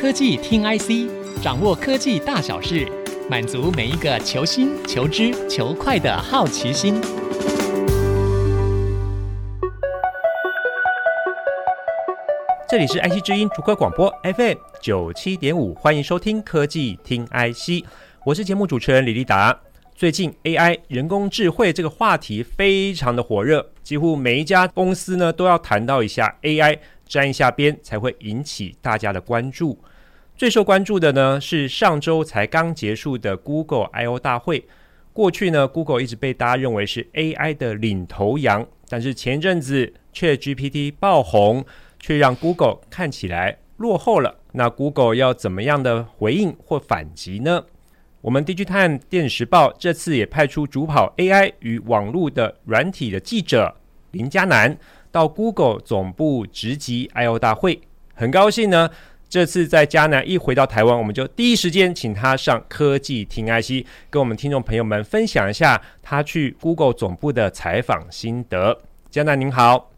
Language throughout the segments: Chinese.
科技听 IC，掌握科技大小事，满足每一个求新、求知、求快的好奇心。这里是 IC 之音竹科广播 FM 九七点五，欢迎收听科技听 IC，我是节目主持人李立达。最近 AI 人工智慧这个话题非常的火热，几乎每一家公司呢都要谈到一下 AI，沾一下边才会引起大家的关注。最受关注的呢是上周才刚结束的 Google I/O 大会。过去呢，Google 一直被大家认为是 AI 的领头羊，但是前阵子 ChatGPT 爆红，却让 Google 看起来落后了。那 Google 要怎么样的回应或反击呢？我们 DigiTime 电子时报这次也派出主跑 AI 与网络的软体的记者林佳南到 Google 总部直击 I/O 大会。很高兴呢，这次在迦南一回到台湾，我们就第一时间请他上科技听 IC，跟我们听众朋友们分享一下他去 Google 总部的采访心得。迦南您好，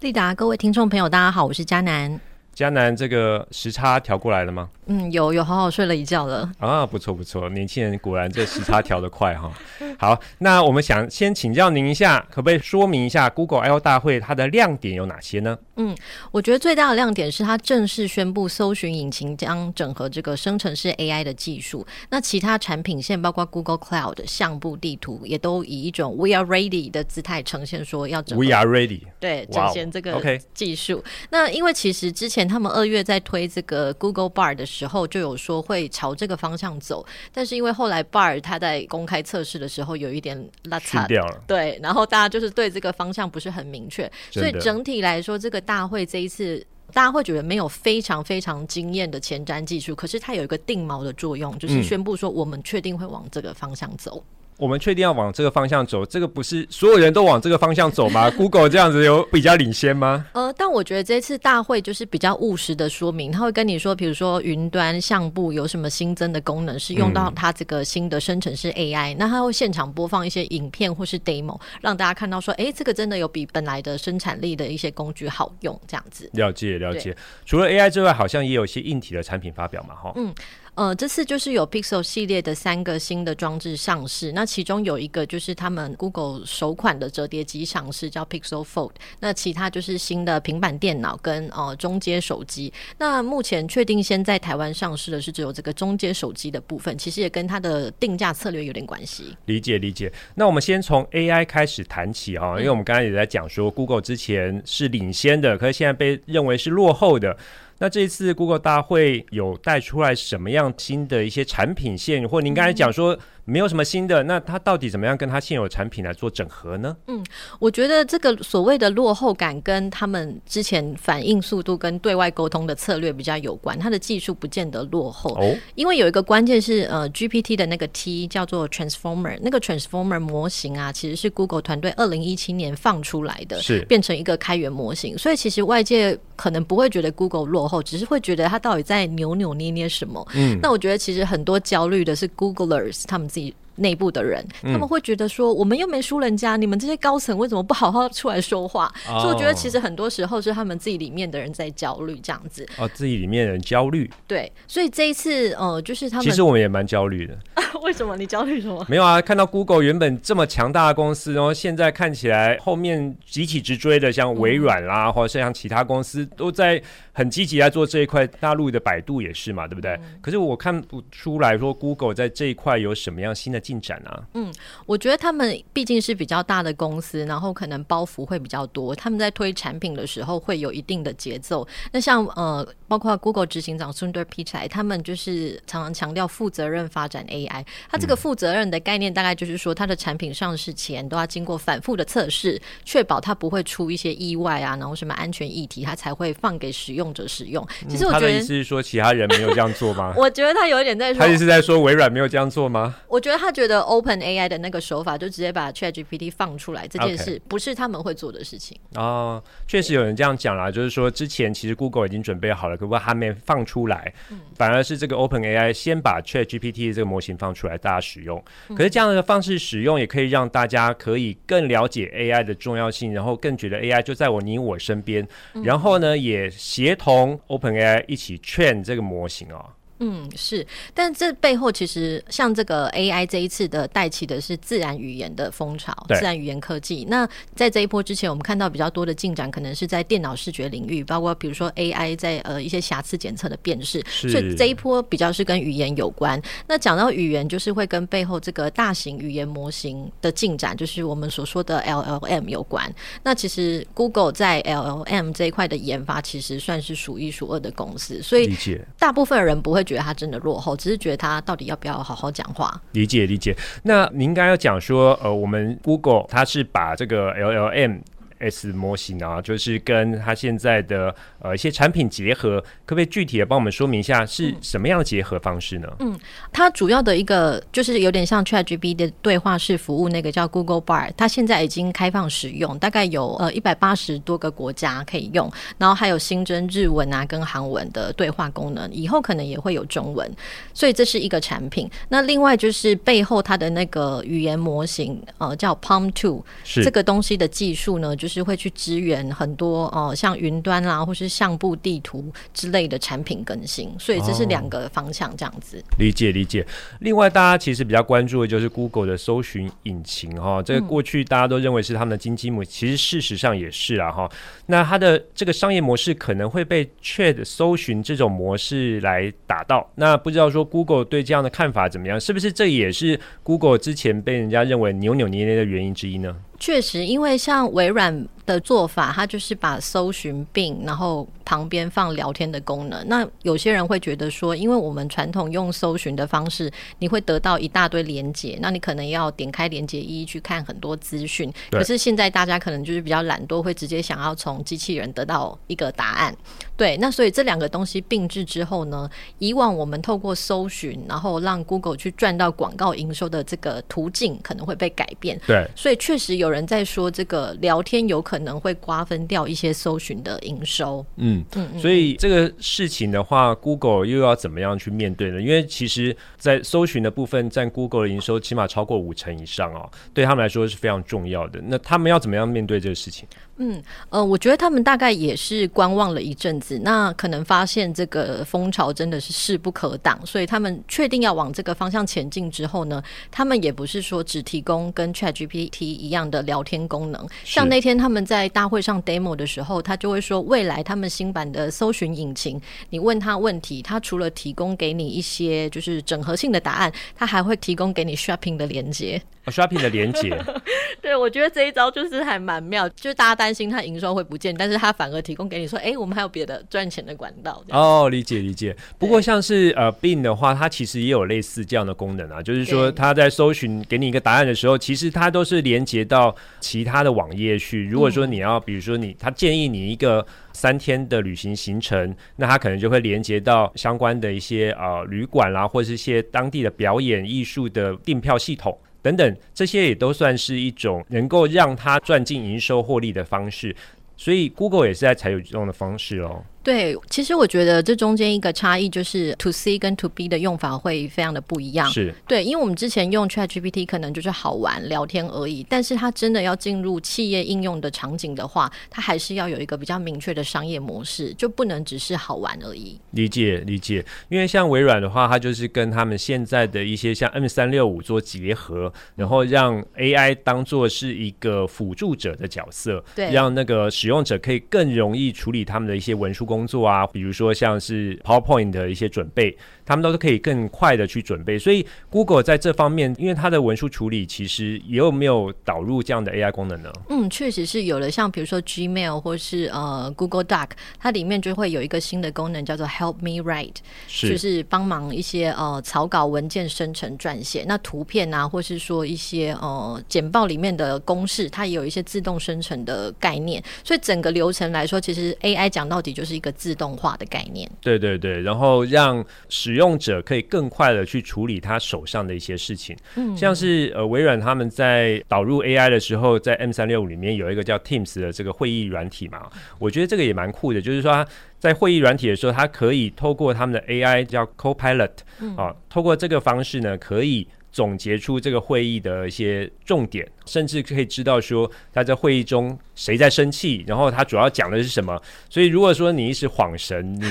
立达，各位听众朋友，大家好，我是迦南。迦南，这个时差调过来了吗？嗯，有有好好睡了一觉了啊，不错不错，年轻人果然这时差调得快哈。好，那我们想先请教您一下，可不可以说明一下 Google I/O 大会它的亮点有哪些呢？嗯，我觉得最大的亮点是它正式宣布搜寻引擎将整合这个生成式 AI 的技术。那其他产品线包括 Google Cloud、相簿、地图，也都以一种 We are ready 的姿态呈现，说要整合 We are ready，对，展现这个 OK 技术。那因为其实之前他们二月在推这个 Google Bard 的时候。时候就有说会朝这个方向走，但是因为后来 Bard 他在公开测试的时候有一点拉差。掉了，对，然后大家就是对这个方向不是很明确，所以整体来说，这个大会这一次大家会觉得没有非常非常惊艳的前瞻技术，可是它有一个定锚的作用，就是宣布说我们确定会往这个方向走。嗯我们确定要往这个方向走，这个不是所有人都往这个方向走吗？Google 这样子有比较领先吗？呃，但我觉得这次大会就是比较务实的说明，他会跟你说，比如说云端相簿有什么新增的功能是用到它这个新的生成式 AI，、嗯、那他会现场播放一些影片或是 demo，让大家看到说，哎，这个真的有比本来的生产力的一些工具好用，这样子。了解了解。除了 AI 之外，好像也有一些硬体的产品发表嘛，哈。嗯。呃，这次就是有 Pixel 系列的三个新的装置上市，那其中有一个就是他们 Google 首款的折叠机上市，叫 Pixel Fold。那其他就是新的平板电脑跟呃中阶手机。那目前确定先在台湾上市的是只有这个中阶手机的部分，其实也跟它的定价策略有点关系。理解理解。那我们先从 AI 开始谈起哈，因为我们刚才也在讲说 Google 之前是领先的，可是现在被认为是落后的。那这一次 Google 大会有带出来什么样新的一些产品线，或您刚才讲说，没有什么新的，那它到底怎么样跟它现有产品来做整合呢？嗯，我觉得这个所谓的落后感跟他们之前反应速度跟对外沟通的策略比较有关。它的技术不见得落后，哦，因为有一个关键是呃 GPT 的那个 T 叫做 Transformer，那个 Transformer 模型啊，其实是 Google 团队二零一七年放出来的，是变成一个开源模型。所以其实外界可能不会觉得 Google 落后，只是会觉得它到底在扭扭捏捏什么。嗯，那我觉得其实很多焦虑的是 Googlers 他们自己。see 内部的人，他们会觉得说，我们又没输人家，嗯，你们这些高层为什么不好好出来说话？哦，所以我觉得其实很多时候是他们自己里面的人在焦虑这样子。哦，自己里面的人焦虑。对，所以这一次，呃，就是他们。其实我们也蛮焦虑的。为什么？你焦虑什么？没有啊，看到 Google 原本这么强大的公司，然后现在看起来后面集体直追的，像微软啦，嗯，或者是像其他公司都在很积极在做这一块。大陆的百度也是嘛，对不对？嗯，可是我看不出来说 Google 在这一块有什么样新的进展啊？嗯。我觉得他们毕竟是比较大的公司，然后可能包袱会比较多。他们在推产品的时候会有一定的节奏。那像呃，包括 Google 执行长 Sundar Pichai，他们就是常常强调负责任发展 AI。他这个负责任的概念，大概就是说，他的产品上市前都要经过反复的测试，确保它不会出一些意外啊，然后什么安全议题，他才会放给使用者使用。其实我觉得，他的意思是说，其他人没有这样做吗？我觉得他有一点在说，他意思是在说微软没有这样做吗？我觉得他觉得 Open AI。的那个手法，就直接把 ChatGPT 放出来，这件事不是他们会做的事情。哦，确实有人这样讲啦，就是说之前其实 Google 已经准备好了可不可以还没放出来，嗯、反而是这个 Open AI 先把 Chat GPT 这个模型放出来，大家使用。可是这样的方式使用，也可以让大家可以更了解 AI 的重要性，然后更觉得 AI 就在我你我身边，然后呢，也协同 Open AI 一起 train 这个模型哦。嗯，是，但这背后其实像这个 AI 这一次的带起的是自然语言的风潮，自然语言科技。那在这一波之前，我们看到比较多的进展，可能是在电脑视觉领域，包括比如说 AI 在呃一些瑕疵检测的辨识。所以这一波比较是跟语言有关。那讲到语言，就是会跟背后这个大型语言模型的进展，就是我们所说的 LLM 有关。那其实 Google 在 LLM 这一块的研发，其实算是数一数二的公司。所以大部分人不会。觉得他真的落后，只是觉得他到底要不要好好讲话？理解理解。那您刚刚要讲说，呃，我们 Google 它是把这个 LLM。S 模型啊，就是跟它现在的呃一些产品结合，可不可以具体的帮我们说明一下是什么样的结合方式呢？嗯，它主要的一个就是有点像 ChatGPT 的对话式服务，那个叫 Google Bard，它现在已经开放使用，大概有呃一百八十多个国家可以用，然后还有新增日文啊跟韩文的对话功能，以后可能也会有中文，所以这是一个产品。那另外就是背后它的那个语言模型，呃，叫 PaLM 2，是这个东西的技术呢，就是会去支援很多哦、呃，像云端啦，或是相簿地图之类的产品更新，所以这是两个方向这样子。哦、理解理解。另外，大家其实比较关注的就是 Google 的搜寻引擎哈，这个过去大家都认为是他们的金鸡母，其实事实上也是啊哈。那它的这个商业模式可能会被 Chat 搜寻这种模式来打到，那不知道说 Google 对这样的看法怎么样？是不是这也是 Google 之前被人家认为扭扭捏捏的原因之一呢？确实，因为像微软的做法，它就是把搜寻并然后旁边放聊天的功能。那有些人会觉得说，因为我们传统用搜寻的方式，你会得到一大堆连接，那你可能要点开连接一一去看很多资讯。可是现在大家可能就是比较懒惰，会直接想要从机器人得到一个答案。对，那所以这两个东西并置之后呢，以往我们透过搜寻，然后让 Google 去赚到广告营收的这个途径可能会被改变。对，所以确实有。有人在说，这个聊天有可能会瓜分掉一些搜寻的营收。嗯嗯，所以这个事情的话，Google 又要怎么样去面对呢？因为其实，在搜寻的部分占 Google 的营收起码超过五成以上哦，对他们来说是非常重要的。那他们要怎么样面对这个事情？嗯呃，我觉得他们大概也是观望了一阵子，那可能发现这个风潮真的是势不可挡，所以他们确定要往这个方向前进之后呢，他们也不是说只提供跟 ChatGPT 一样的聊天功能。像那天他们在大会上 demo 的时候，他就会说，未来他们新版的搜寻引擎，你问他问题，他除了提供给你一些就是整合性的答案，他还会提供给你 shopping 的连接。shopping 的连接，对，我觉得这一招就是还蛮妙，就是大家担心它营收会不见，但是他反而提供给你说，哎、欸，我们还有别的赚钱的管道。哦，理解理解。不过像是呃 Bing 的话，它其实也有类似这样的功能啊，就是说它在搜寻给你一个答案的时候，其实它都是连接到其他的网页去。如果说你要，比如说你，他建议你一个三天的旅行行程，那他可能就会连接到相关的一些呃旅馆啦，或者是一些当地的表演艺术的订票系统。等等，这些也都算是一种能够让他赚进营收获利的方式，所以 Google 也是在采取这种的方式哦。对，其实我觉得这中间一个差异就是 To C 跟 To B 的用法会非常的不一样。是对，因为我们之前用 ChatGPT 可能就是好玩聊天而已，但是它真的要进入企业应用的场景的话，它还是要有一个比较明确的商业模式，就不能只是好玩而已。理解理解，因为像微软的话，它就是跟他们现在的一些像 M 三六五做结合，然后让 AI 当做是一个辅助者的角色，对，让那个使用者可以更容易处理他们的一些文书工工作啊，比如说像是 PowerPoint 的一些准备，他们都是可以更快的去准备。所以 Google 在这方面，因为它的文书处理，其实也有没有导入这样的 AI 功能呢？嗯，确实是有的。像比如说 Gmail 或是呃 Google Doc，它里面就会有一个新的功能叫做 Help Me Write，是就是帮忙一些呃草稿文件生成撰写。那图片啊，或是说一些呃简报里面的公式，它也有一些自动生成的概念。所以整个流程来说，其实 AI 讲到底就是一个。个自动化的概念。对对对，然后让使用者可以更快的去处理他手上的一些事情。嗯，像是呃微软他们在导入 AI 的时候，在 M 三六五里面有一个叫 Teams 的这个会议软体嘛，我觉得这个也蛮酷的，就是说他在会议软体的时候，它可以透过他们的 AI 叫 Copilot，嗯，啊，透过这个方式呢，可以总结出这个会议的一些重点。甚至可以知道说他在会议中谁在生气，然后他主要讲的是什么。所以如果说你一时恍神，你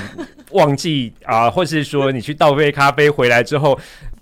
忘记啊、或是说你去倒杯咖啡回来之后，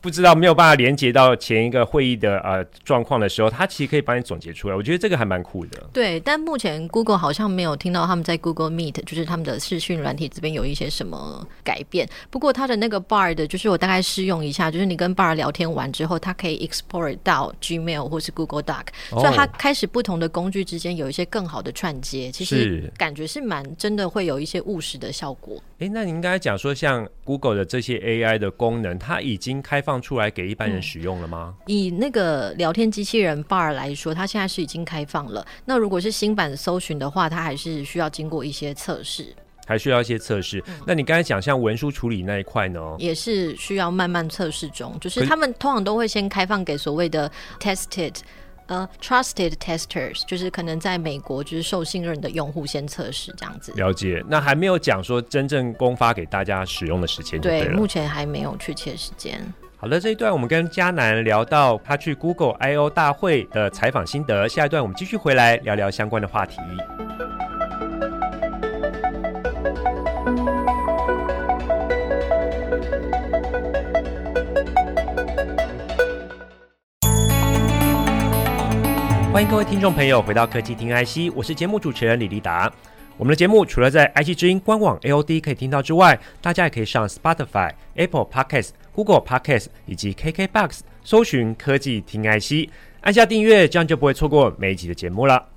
不知道没有办法连接到前一个会议的呃状况的时候，它其实可以帮你总结出来。我觉得这个还蛮酷的。对，但目前 Google 好像没有听到他们在 Google Meet，就是他们的视讯软体这边有一些什么改变。不过它的那个 Bard，就是我大概试用一下，就是你跟 Bard 聊天完之后，它可以 export 到 Gmail 或是 Google Doc。所以它开始不同的工具之间有一些更好的串接，其实感觉是蛮真的会有一些务实的效果。哎，那您刚才讲说像 Google 的这些 AI 的功能，它已经开放出来给一般人使用了吗？嗯，以那个聊天机器人 Bard 来说，它现在是已经开放了。那如果是新版的搜寻的话，它还是需要经过一些测试，还需要一些测试。嗯。那你刚才讲像文书处理那一块呢？也是需要慢慢测试中，就是他们通常都会先开放给所谓的 tested。呃、uh，trusted testers 就是可能在美国就是受信任的用户先测试这样子。了解，那还没有讲说真正公发给大家使用的时间。对，目前还没有确切时间。好的，这一段我们跟嘉南聊到他去 Google I/O 大会的采访心得，下一段我们继续回来聊聊相关的话题。欢迎各位听众朋友回到科技听 IC，我是节目主持人李立达。我们的节目除了在 IC 之音官网 AOD 可以听到之外，大家也可以上 Spotify、Apple Podcasts、Google Podcast 以及 KKBox 搜寻科技听 IC，按下订阅，这样就不会错过每一集的节目了。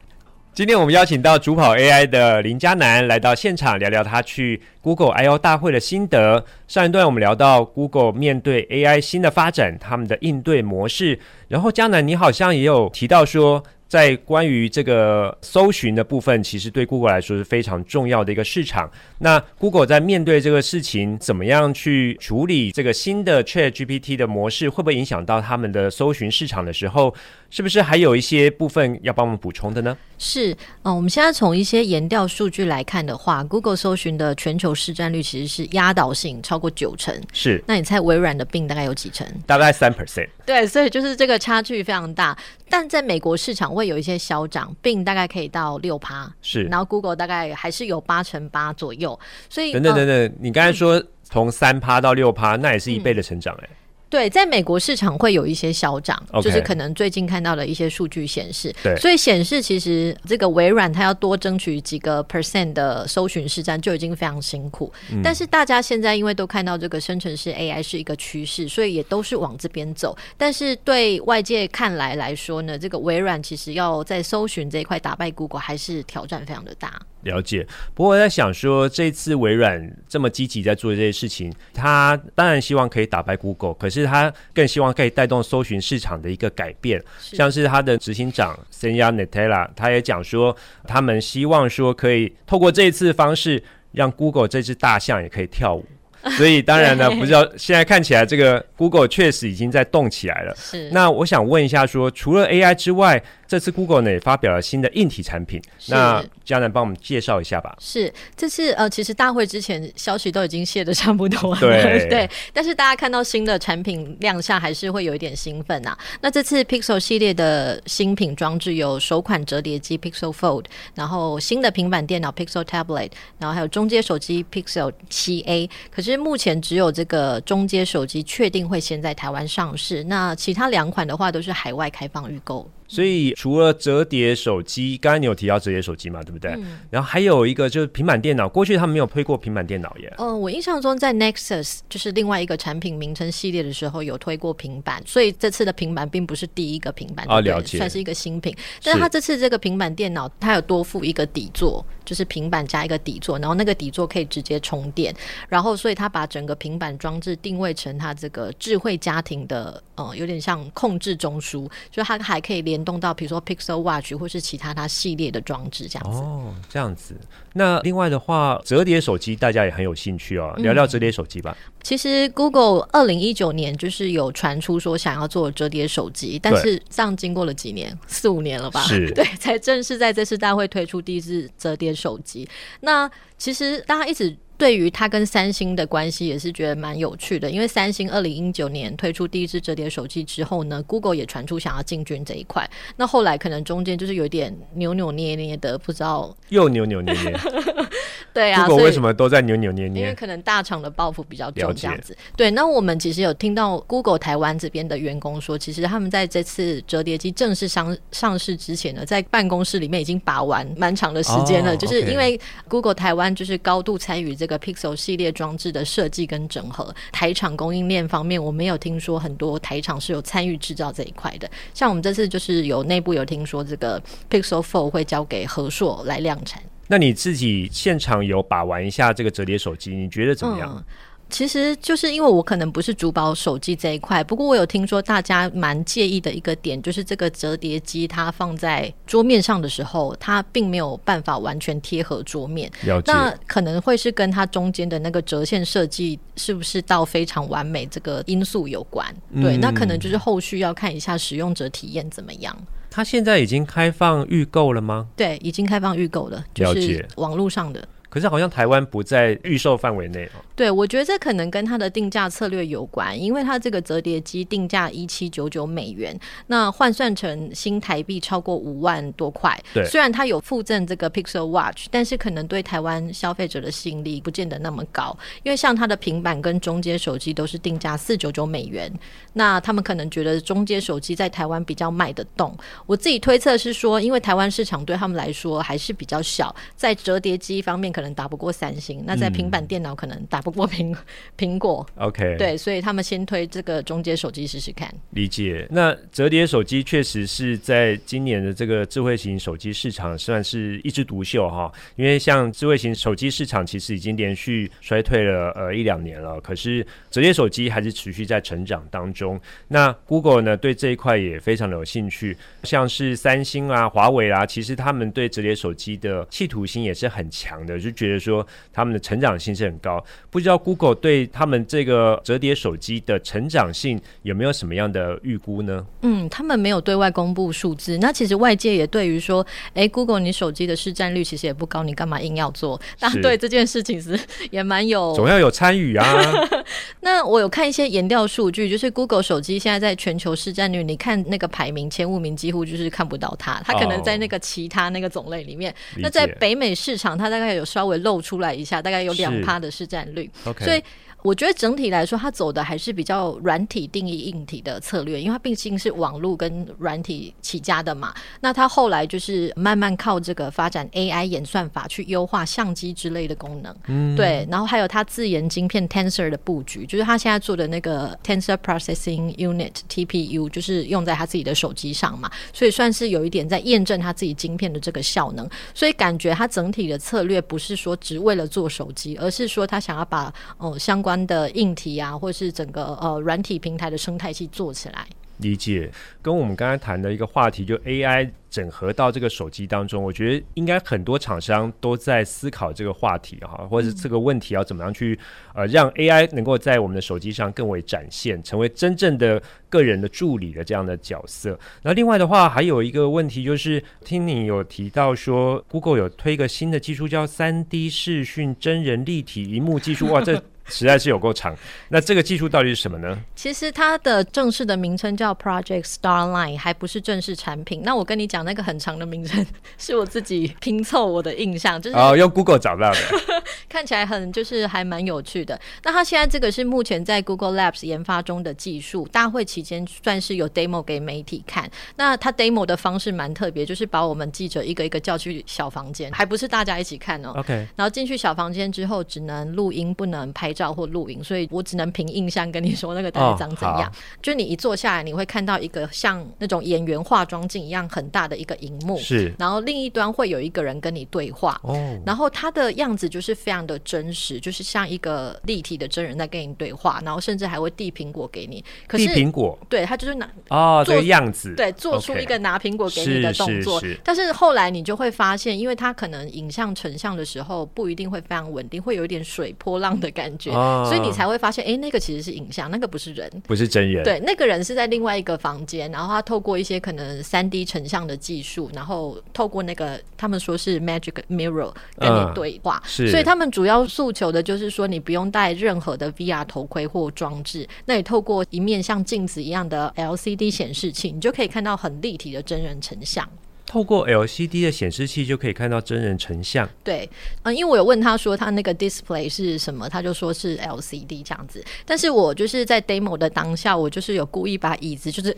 今天我们邀请到主跑 AI 的林嘉南来到现场，聊聊他去 Google I/O 大会的心得。上一段我们聊到 Google 面对 AI 新的发展，他们的应对模式。然后嘉南，你好像也有提到说，在关于这个搜寻的部分，其实对 Google 来说是非常重要的一个市场。那 Google 在面对这个事情，怎么样去处理这个新的 ChatGPT 的模式，会不会影响到他们的搜寻市场的时候，是不是还有一些部分要帮我们补充的呢？是，嗯，我们现在从一些研调数据来看的话，Google 搜寻的全球市占率其实是压倒性超过九成。是，那你猜微软的 Bing 大概有几成？大概三 percent。对，所以就是这个差距非常大。但在美国市场会有一些消长，Bing 大概可以到六趴，是，然后 Google 大概还是有八成八左右。所以等等等等，你刚才说从三趴到六趴，那也是一倍的成长哎、欸。对，在美国市场会有一些小涨，okay, 就是可能最近看到的一些数据显示，对，所以显示其实这个微软它要多争取几个 percent 的搜寻市占就已经非常辛苦。嗯。但是大家现在因为都看到这个生成式 AI 是一个趋势，所以也都是往这边走。但是对外界看来来说呢，这个微软其实要在搜寻这一块打败 Google 还是挑战非常的大。了解，不过我在想说，这次微软这么积极在做这些事情，他当然希望可以打败 Google，可是他更希望可以带动搜寻市场的一个改变。像是他的执行长 Senya Netella，他也讲说，他们希望说可以透过这一次的方式，让 Google 这只大象也可以跳舞。所以当然呢，不知道现在看起来这个 Google 确实已经在动起来了。是。那我想问一下说，说除了 AI 之外，这次 Google 呢也发表了新的硬体产品。那嘉南帮我们介绍一下吧。是，这次呃，其实大会之前消息都已经泄的差不多了。对 对。但是大家看到新的产品亮相，还是会有一点兴奋呐、啊。那这次 Pixel 系列的新品装置有首款折叠机 Pixel Fold，然后新的平板电脑 Pixel Tablet，然后还有中阶手机 Pixel 七 A。可是目前只有这个中阶手机确定会先在台湾上市，那其他两款的话都是海外开放预购。所以除了折叠手机，刚才你有提到折叠手机嘛，对不对？嗯。然后还有一个就是平板电脑，过去他们没有推过平板电脑耶。嗯、呃，我印象中在 Nexus 就是另外一个产品名称系列的时候有推过平板，所以这次的平板并不是第一个平板，哦，了解，算是一个新品。但是它这次这个平板电脑，它有多附一个底座，就是平板加一个底座，然后那个底座可以直接充电，然后所以它把整个平板装置定位成它这个智慧家庭的。呃有点像控制中枢，就它还可以联动到比如说 Pixel Watch 或是其他它系列的装置这样子。哦，这样子。那另外的话，折叠手机大家也很有兴趣哦，聊聊折叠手机吧。嗯、其实 Google 二零一九年就是有传出说想要做折叠手机，但是这样经过了几年，四五年了吧？是，对，才正式在这次大会推出第一支折叠手机。那其实大家一直。对于他跟三星的关系也是觉得蛮有趣的，因为三星二零一九年推出第一支折叠手机之后呢，Google 也传出想要进军这一块。那后来可能中间就是有点扭扭捏捏的，不知道又扭扭捏捏。对啊，Google 为什么都在扭扭捏捏？因为可能大厂的报复比较重，这样子。对，那我们其实有听到 Google 台湾这边的员工说，其实他们在这次折叠机正式上上市之前呢，在办公室里面已经把玩蛮长的时间了，oh, 就是因为 Google 台湾就是高度参与这个。个 Pixel 系列装置的设计跟整合，台厂供应链方面，我没有听说很多台厂是有参与制造这一块的。像我们这次就是有内部有听说，这个 Pixel Fold 会交给和硕来量产。那你自己现场有把玩一下这个折叠手机，你觉得怎么样？嗯其实就是因为我可能不是主保手机这一块，不过我有听说大家蛮介意的一个点，就是这个折叠机它放在桌面上的时候，它并没有办法完全贴合桌面。那可能会是跟它中间的那个折线设计是不是到非常完美这个因素有关。对，嗯、那可能就是后续要看一下使用者体验怎么样。它现在已经开放预购了吗？对，已经开放预购了，就是网络上的。可是好像台湾不在预售范围内哦。对，我觉得这可能跟它的定价策略有关，因为它这个折叠机定价一七九九美元，那换算成新台币超过五万多块。对，虽然它有附赠这个 Pixel Watch，但是可能对台湾消费者的吸引力不见得那么高，因为像它的平板跟中阶手机都是定价四九九美元，那他们可能觉得中阶手机在台湾比较卖得动。我自己推测是说，因为台湾市场对他们来说还是比较小，在折叠机方面。可能打不过三星，那在平板电脑可能打不过苹 苹果。OK，对，所以他们先推这个中阶手机试试看。理解。那折叠手机确实是在今年的这个智慧型手机市场算是一枝独秀哈，因为像智慧型手机市场其实已经连续衰退了呃一两年了，可是折叠手机还是持续在成长当中。那 Google 呢，对这一块也非常的有兴趣，像是三星啊、华为啊，其实他们对折叠手机的企图心也是很强的。就觉得说他们的成长性是很高，不知道 Google 对他们这个折叠手机的成长性有没有什么样的预估呢？嗯，他们没有对外公布数字。那其实外界也对于说，哎、欸，Google 你手机的市占率其实也不高，你干嘛硬要做？大家对这件事情是也蛮有，总要有参与啊。那我有看一些研调数据，就是 Google 手机现在在全球市占率，你看那个排名前五名几乎就是看不到它，它可能在那个其他那个种类里面。哦、那在北美市场，它大概有稍微露出来一下，大概有两趴的市占率，okay. 所以。我觉得整体来说，它走的还是比较软体定义硬体的策略，因为它毕竟是网络跟软体起家的嘛。那它后来就是慢慢靠这个发展 AI 演算法去优化相机之类的功能，嗯，对。然后还有它自研晶片 Tensor 的布局，就是它现在做的那个 Tensor Processing Unit TPU，就是用在它自己的手机上嘛，所以算是有一点在验证它自己晶片的这个效能。所以感觉它整体的策略不是说只为了做手机，而是说它想要把哦相关关的硬体啊，或是整个呃软体平台的生态系做起来。理解，跟我们刚才谈的一个话题，就 AI 整合到这个手机当中，我觉得应该很多厂商都在思考这个话题哈，或者是这个问题要怎么样去呃让 AI 能够在我们的手机上更为展现，成为真正的个人的助理的这样的角色。那另外的话，还有一个问题就是，听你有提到说，Google 有推一个新的技术叫三 D 视讯真人立体荧幕技术，哇，这。实在是有够长，那这个技术到底是什么呢？其实它的正式的名称叫 Project Starline，还不是正式产品。那我跟你讲，那个很长的名称是我自己拼凑我的印象，就是哦，用 Google 找到的，看起来很就是还蛮有趣的。那它现在这个是目前在 Google Labs 研发中的技术，大会期间算是有 demo 给媒体看。那它 demo 的方式蛮特别，就是把我们记者一个一个叫去小房间，还不是大家一起看哦。OK，然后进去小房间之后，只能录音，不能拍。照或录影，所以我只能凭印象跟你说那个大概长怎样。哦、就你一坐下来，你会看到一个像那种演员化妆镜一样很大的一个荧幕，是，然后另一端会有一个人跟你对话，哦，然后他的样子就是非常的真实，就是像一个立体的真人在跟你对话，然后甚至还会递苹果给你。可是递苹果，对，他就是拿哦这个样子，对，做出一个拿苹果给你的动作。是是是，但是后来你就会发现，因为他可能影像成像的时候不一定会非常稳定，会有一点水波浪的感觉，哦、所以你才会发现，哎，那个其实是影像，那个不是人，不是真人。对，那个人是在另外一个房间，然后他透过一些可能三 D 成像的技术，然后透过那个他们说是 Magic Mirror 跟你对话。嗯、是，所以他们主要诉求的就是说，你不用戴任何的 VR 头盔或装置，那你透过一面像镜子一样的 LCD 显示器，你就可以看到很立体的真人成像。透过 LCD 的显示器就可以看到真人成像。对，嗯，因为我有问他说他那个 display 是什么，他就说是 LCD 这样子。但是我就是在 demo 的当下，我就是有故意把椅子就是。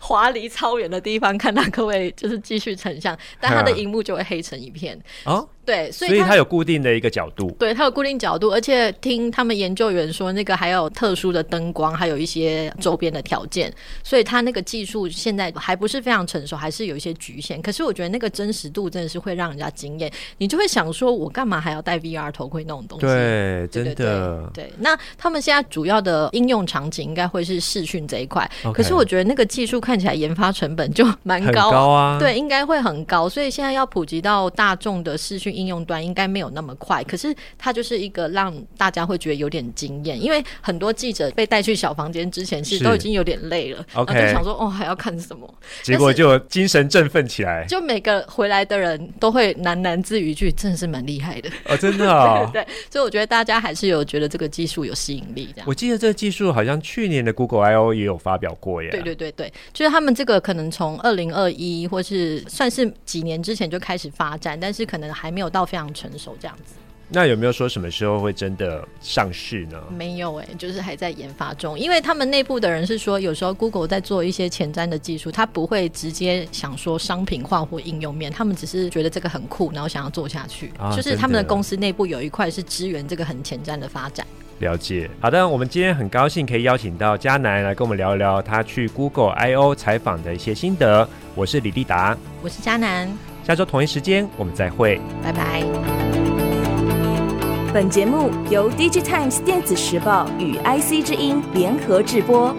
滑离超远的地方看到各位就是继续成像，但他的荧幕就会黑成一片。哦，对，所以它有固定的一个角度，对，它有固定角度，而且听他们研究员说，那个还有特殊的灯光，还有一些周边的条件，所以它那个技术现在还不是非常成熟，还是有一些局限。可是我觉得那个真实度真的是会让人家惊艳，你就会想说，我干嘛还要戴 VR 头盔那种东西？对，真的。对，那他们现在主要的应用场景应该会是视讯这一块.可是我觉得那个技术看起来研发成本就蛮高，高啊，对，应该会很高，所以现在要普及到大众的视讯应用端，应该没有那么快。可是它就是一个让大家会觉得有点惊艳，因为很多记者被带去小房间之前，其实都已经有点累了，OK，就想说哦还要看什么，结果就精神振奋起来，就每个回来的人都会喃喃自语一句，真的是蛮厉害的。哦，真的啊，对，所以我觉得大家还是有觉得这个技术有吸引力。这样，我记得这个技术好像去年的 Google I/O 也有发表过耶，对对对对，就是他们这个可能从二零二一或是算是几年之前就开始发展，但是可能还没有到非常成熟这样子。那有没有说什么时候会真的上市呢？没有哎、欸，就是还在研发中。因为他们内部的人是说，有时候 Google 在做一些前瞻的技术，他不会直接想说商品化或应用面，他们只是觉得这个很酷，然后想要做下去。啊、就是他们的公司内部有一块是支援这个很前瞻的发展。了解。好的，我们今天很高兴可以邀请到嘉南来跟我们聊一聊他去 Google I/O 采访的一些心得。我是李立达，我是嘉南。下周同一时间我们再会，拜拜。本节目由 DigiTimes 电子时报与 IC 之音联合制播。